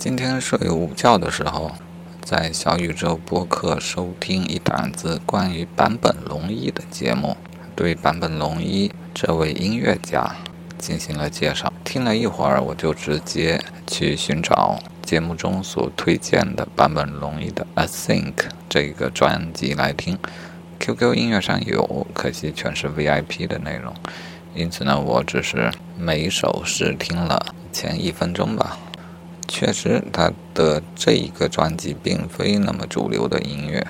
今天睡午觉的时候，在小宇宙播客收听一档子关于坂本龙一的节目，对坂本龙一这位音乐家进行了介绍。听了一会儿，我就直接去寻找节目中所推荐的坂本龙一的《I Think》这个专辑来听。QQ 音乐上有，可惜全是 VIP 的内容，因此呢，我只是每首试听了前一分钟吧。确实，他的这一个专辑并非那么主流的音乐，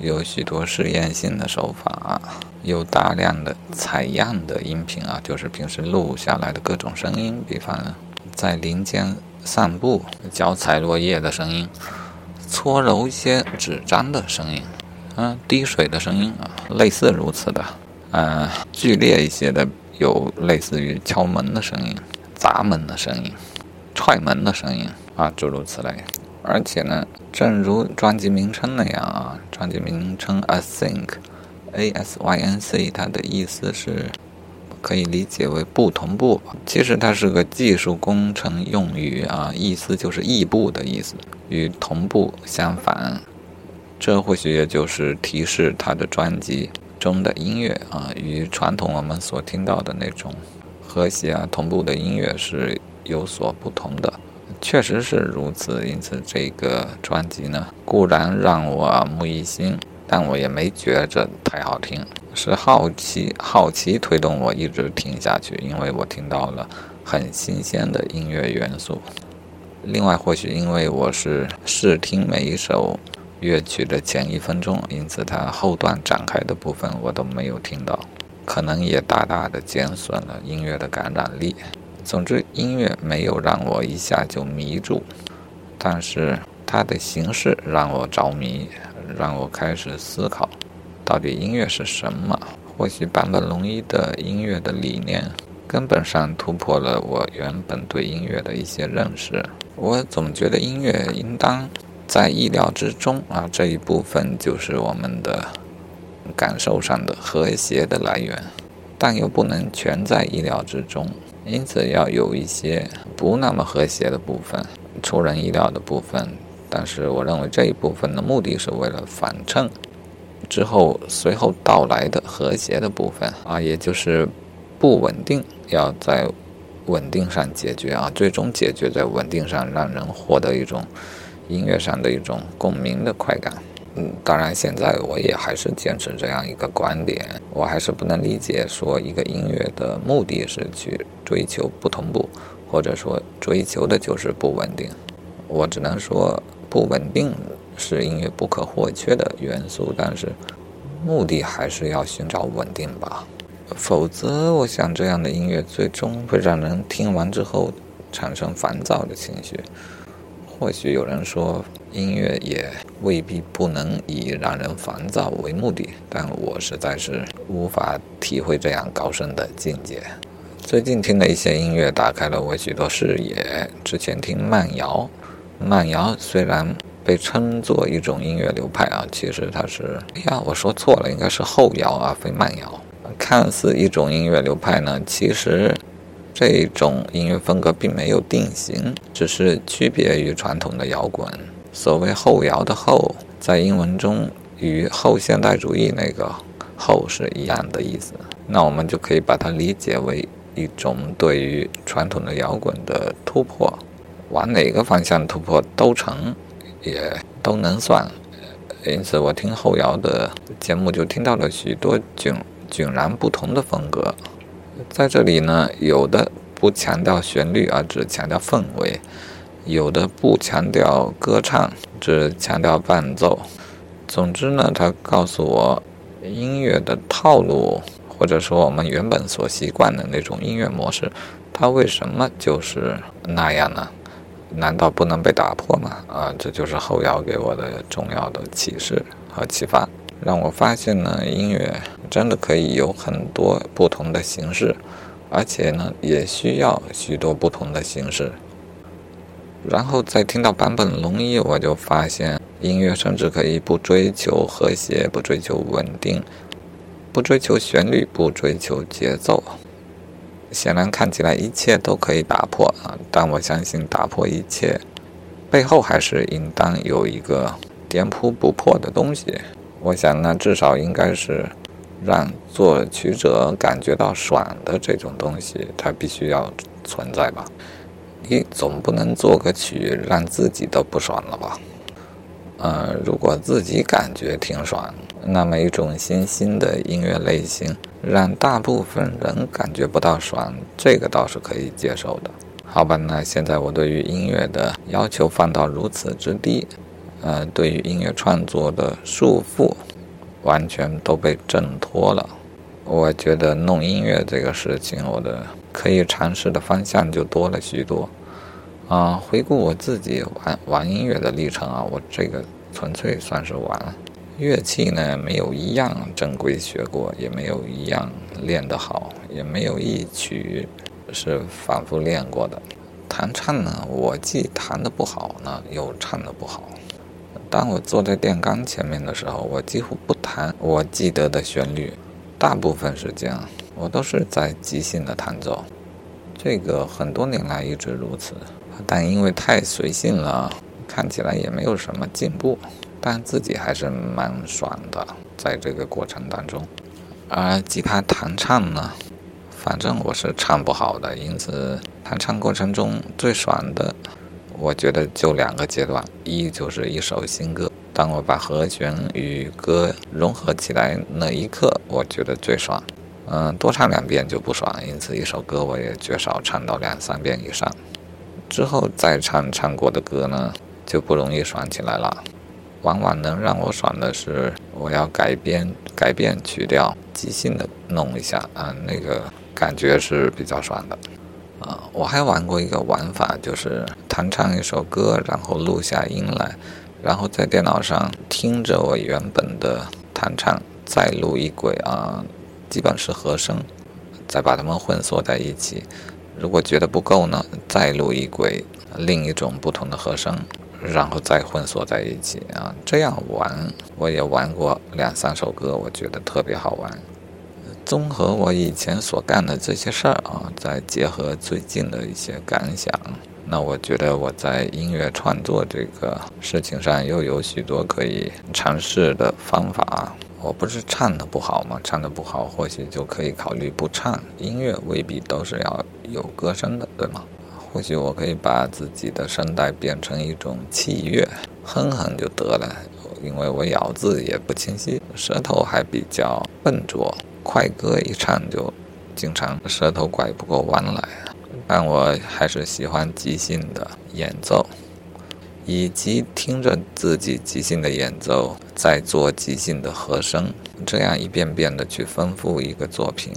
有许多实验性的手法，有大量的采样的音频啊，就是平时录下来的各种声音，比方在林间散步、脚踩落叶的声音、搓揉一些纸张的声音，嗯，滴水的声音啊，类似如此的，嗯，剧烈一些的有类似于敲门的声音、砸门的声音、踹门的声音。啊，诸如此类，而且呢，正如专辑名称那样啊，专辑名称 I think，A S Y N C，它的意思是可以理解为不同步。其实它是个技术工程用语啊，意思就是异步的意思，与同步相反。这或许也就是提示它的专辑中的音乐啊，与传统我们所听到的那种和谐啊同步的音乐是有所不同的。确实是如此，因此这个专辑呢，固然让我耳目一新，但我也没觉着太好听。是好奇，好奇推动我一直听下去，因为我听到了很新鲜的音乐元素。另外，或许因为我是试听每一首乐曲的前一分钟，因此它后段展开的部分我都没有听到，可能也大大的减损了音乐的感染力。总之，音乐没有让我一下就迷住，但是它的形式让我着迷，让我开始思考，到底音乐是什么？或许坂本龙一的音乐的理念根本上突破了我原本对音乐的一些认识。我总觉得音乐应当在意料之中啊，这一部分就是我们的感受上的和谐的来源，但又不能全在意料之中。因此要有一些不那么和谐的部分，出人意料的部分。但是我认为这一部分的目的是为了反衬之后随后到来的和谐的部分啊，也就是不稳定要在稳定上解决啊，最终解决在稳定上，让人获得一种音乐上的一种共鸣的快感。嗯，当然，现在我也还是坚持这样一个观点，我还是不能理解说一个音乐的目的是去追求不同步，或者说追求的就是不稳定。我只能说，不稳定是音乐不可或缺的元素，但是目的还是要寻找稳定吧。否则，我想这样的音乐最终会让人听完之后产生烦躁的情绪。或许有人说，音乐也未必不能以让人烦躁为目的，但我实在是无法体会这样高深的境界。最近听的一些音乐打开了我许多视野。之前听慢摇，慢摇虽然被称作一种音乐流派啊，其实它是……哎呀，我说错了，应该是后摇啊，非慢摇。看似一种音乐流派呢，其实。这种音乐风格并没有定型，只是区别于传统的摇滚。所谓后摇的后，在英文中与后现代主义那个后是一样的意思。那我们就可以把它理解为一种对于传统的摇滚的突破，往哪个方向突破都成，也都能算。因此，我听后摇的节目就听到了许多迥迥然不同的风格。在这里呢，有的不强调旋律，而只强调氛围；有的不强调歌唱，只强调伴奏。总之呢，他告诉我，音乐的套路，或者说我们原本所习惯的那种音乐模式，它为什么就是那样呢？难道不能被打破吗？啊，这就是后摇给我的重要的启示和启发。让我发现呢，音乐真的可以有很多不同的形式，而且呢，也需要许多不同的形式。然后再听到版本龙一，我就发现音乐甚至可以不追求和谐，不追求稳定，不追求旋律，不追求节奏。显然看起来一切都可以打破啊，但我相信打破一切背后还是应当有一个颠扑不破的东西。我想，那至少应该是让作曲者感觉到爽的这种东西，它必须要存在吧？你总不能做个曲让自己都不爽了吧？呃，如果自己感觉挺爽，那么一种新兴的音乐类型让大部分人感觉不到爽，这个倒是可以接受的。好吧，那现在我对于音乐的要求放到如此之低，呃，对于音乐创作的束缚完全都被挣脱了。我觉得弄音乐这个事情，我的可以尝试的方向就多了许多。啊，回顾我自己玩玩音乐的历程啊，我这个纯粹算是玩乐器呢，没有一样正规学过，也没有一样练得好，也没有一曲是反复练过的。弹唱呢，我既弹得不好呢，又唱得不好。当我坐在电钢前面的时候，我几乎不弹我记得的旋律，大部分时间我都是在即兴的弹奏。这个很多年来一直如此。但因为太随性了，看起来也没有什么进步，但自己还是蛮爽的，在这个过程当中。而吉他弹唱呢，反正我是唱不好的，因此弹唱过程中最爽的，我觉得就两个阶段：一就是一首新歌，当我把和弦与歌融合起来那一刻，我觉得最爽。嗯，多唱两遍就不爽，因此一首歌我也绝少唱到两三遍以上。之后再唱唱过的歌呢，就不容易爽起来了。往往能让我爽的是，我要改编改变曲调，即兴的弄一下啊，那个感觉是比较爽的。啊，我还玩过一个玩法，就是弹唱一首歌，然后录下音来，然后在电脑上听着我原本的弹唱，再录一轨啊，基本是和声，再把它们混缩在一起。如果觉得不够呢，再录一轨，另一种不同的和声，然后再混缩在一起啊。这样玩，我也玩过两三首歌，我觉得特别好玩。综合我以前所干的这些事儿啊，再结合最近的一些感想，那我觉得我在音乐创作这个事情上又有许多可以尝试的方法。我不是唱的不好吗？唱的不好，或许就可以考虑不唱。音乐未必都是要有歌声的，对吗？或许我可以把自己的声带变成一种器乐，哼哼就得了。因为我咬字也不清晰，舌头还比较笨拙，快歌一唱就经常舌头拐不过弯来。但我还是喜欢即兴的演奏。以及听着自己即兴的演奏，再做即兴的和声，这样一遍遍的去丰富一个作品，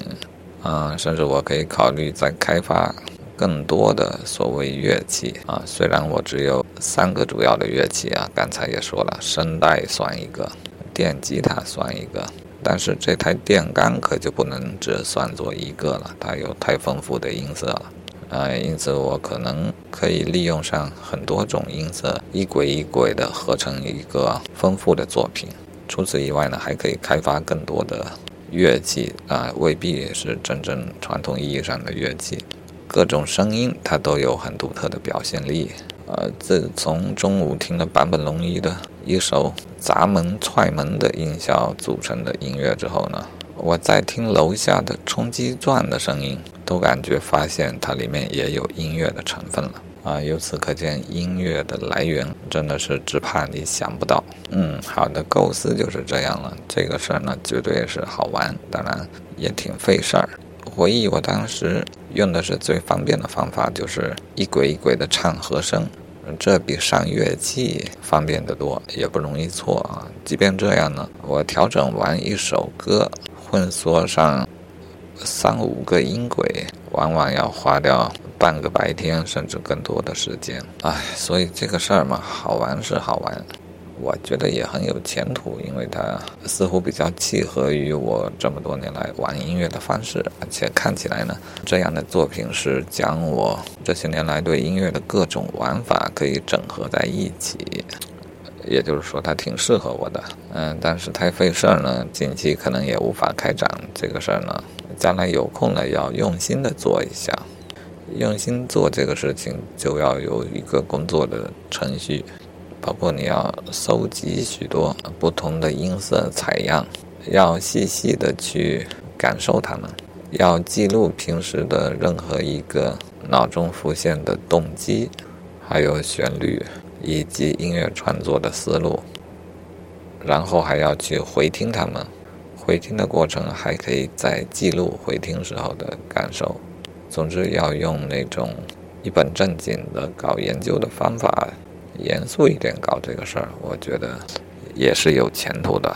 啊，甚至我可以考虑再开发更多的所谓乐器啊。虽然我只有三个主要的乐器啊，刚才也说了，声带算一个，电吉他算一个，但是这台电钢可就不能只算作一个了，它有太丰富的音色了。呃，因此我可能可以利用上很多种音色，一轨一轨的合成一个丰富的作品。除此以外呢，还可以开发更多的乐器啊，未必是真正传统意义上的乐器，各种声音它都有很独特的表现力。呃，自从中午听了坂本龙一的一首砸门踹门的音效组成的音乐之后呢，我在听楼下的冲击钻的声音。都感觉发现它里面也有音乐的成分了啊！由此可见，音乐的来源真的是只怕你想不到。嗯，好的构思就是这样了。这个事儿呢，绝对是好玩，当然也挺费事儿。回忆我当时用的是最方便的方法，就是一轨一轨的唱和声，这比上乐器方便得多，也不容易错啊。即便这样呢，我调整完一首歌，混缩上。三五个音轨，往往要花掉半个白天，甚至更多的时间。唉，所以这个事儿嘛，好玩是好玩，我觉得也很有前途，因为它似乎比较契合于我这么多年来玩音乐的方式，而且看起来呢，这样的作品是将我这些年来对音乐的各种玩法可以整合在一起，也就是说，它挺适合我的。嗯，但是太费事儿呢，近期可能也无法开展这个事儿呢。将来有空了，要用心的做一下，用心做这个事情，就要有一个工作的程序，包括你要收集许多不同的音色采样，要细细的去感受它们，要记录平时的任何一个脑中浮现的动机，还有旋律以及音乐创作的思路，然后还要去回听他们。回听的过程还可以再记录回听时候的感受。总之，要用那种一本正经的搞研究的方法，严肃一点搞这个事儿，我觉得也是有前途的。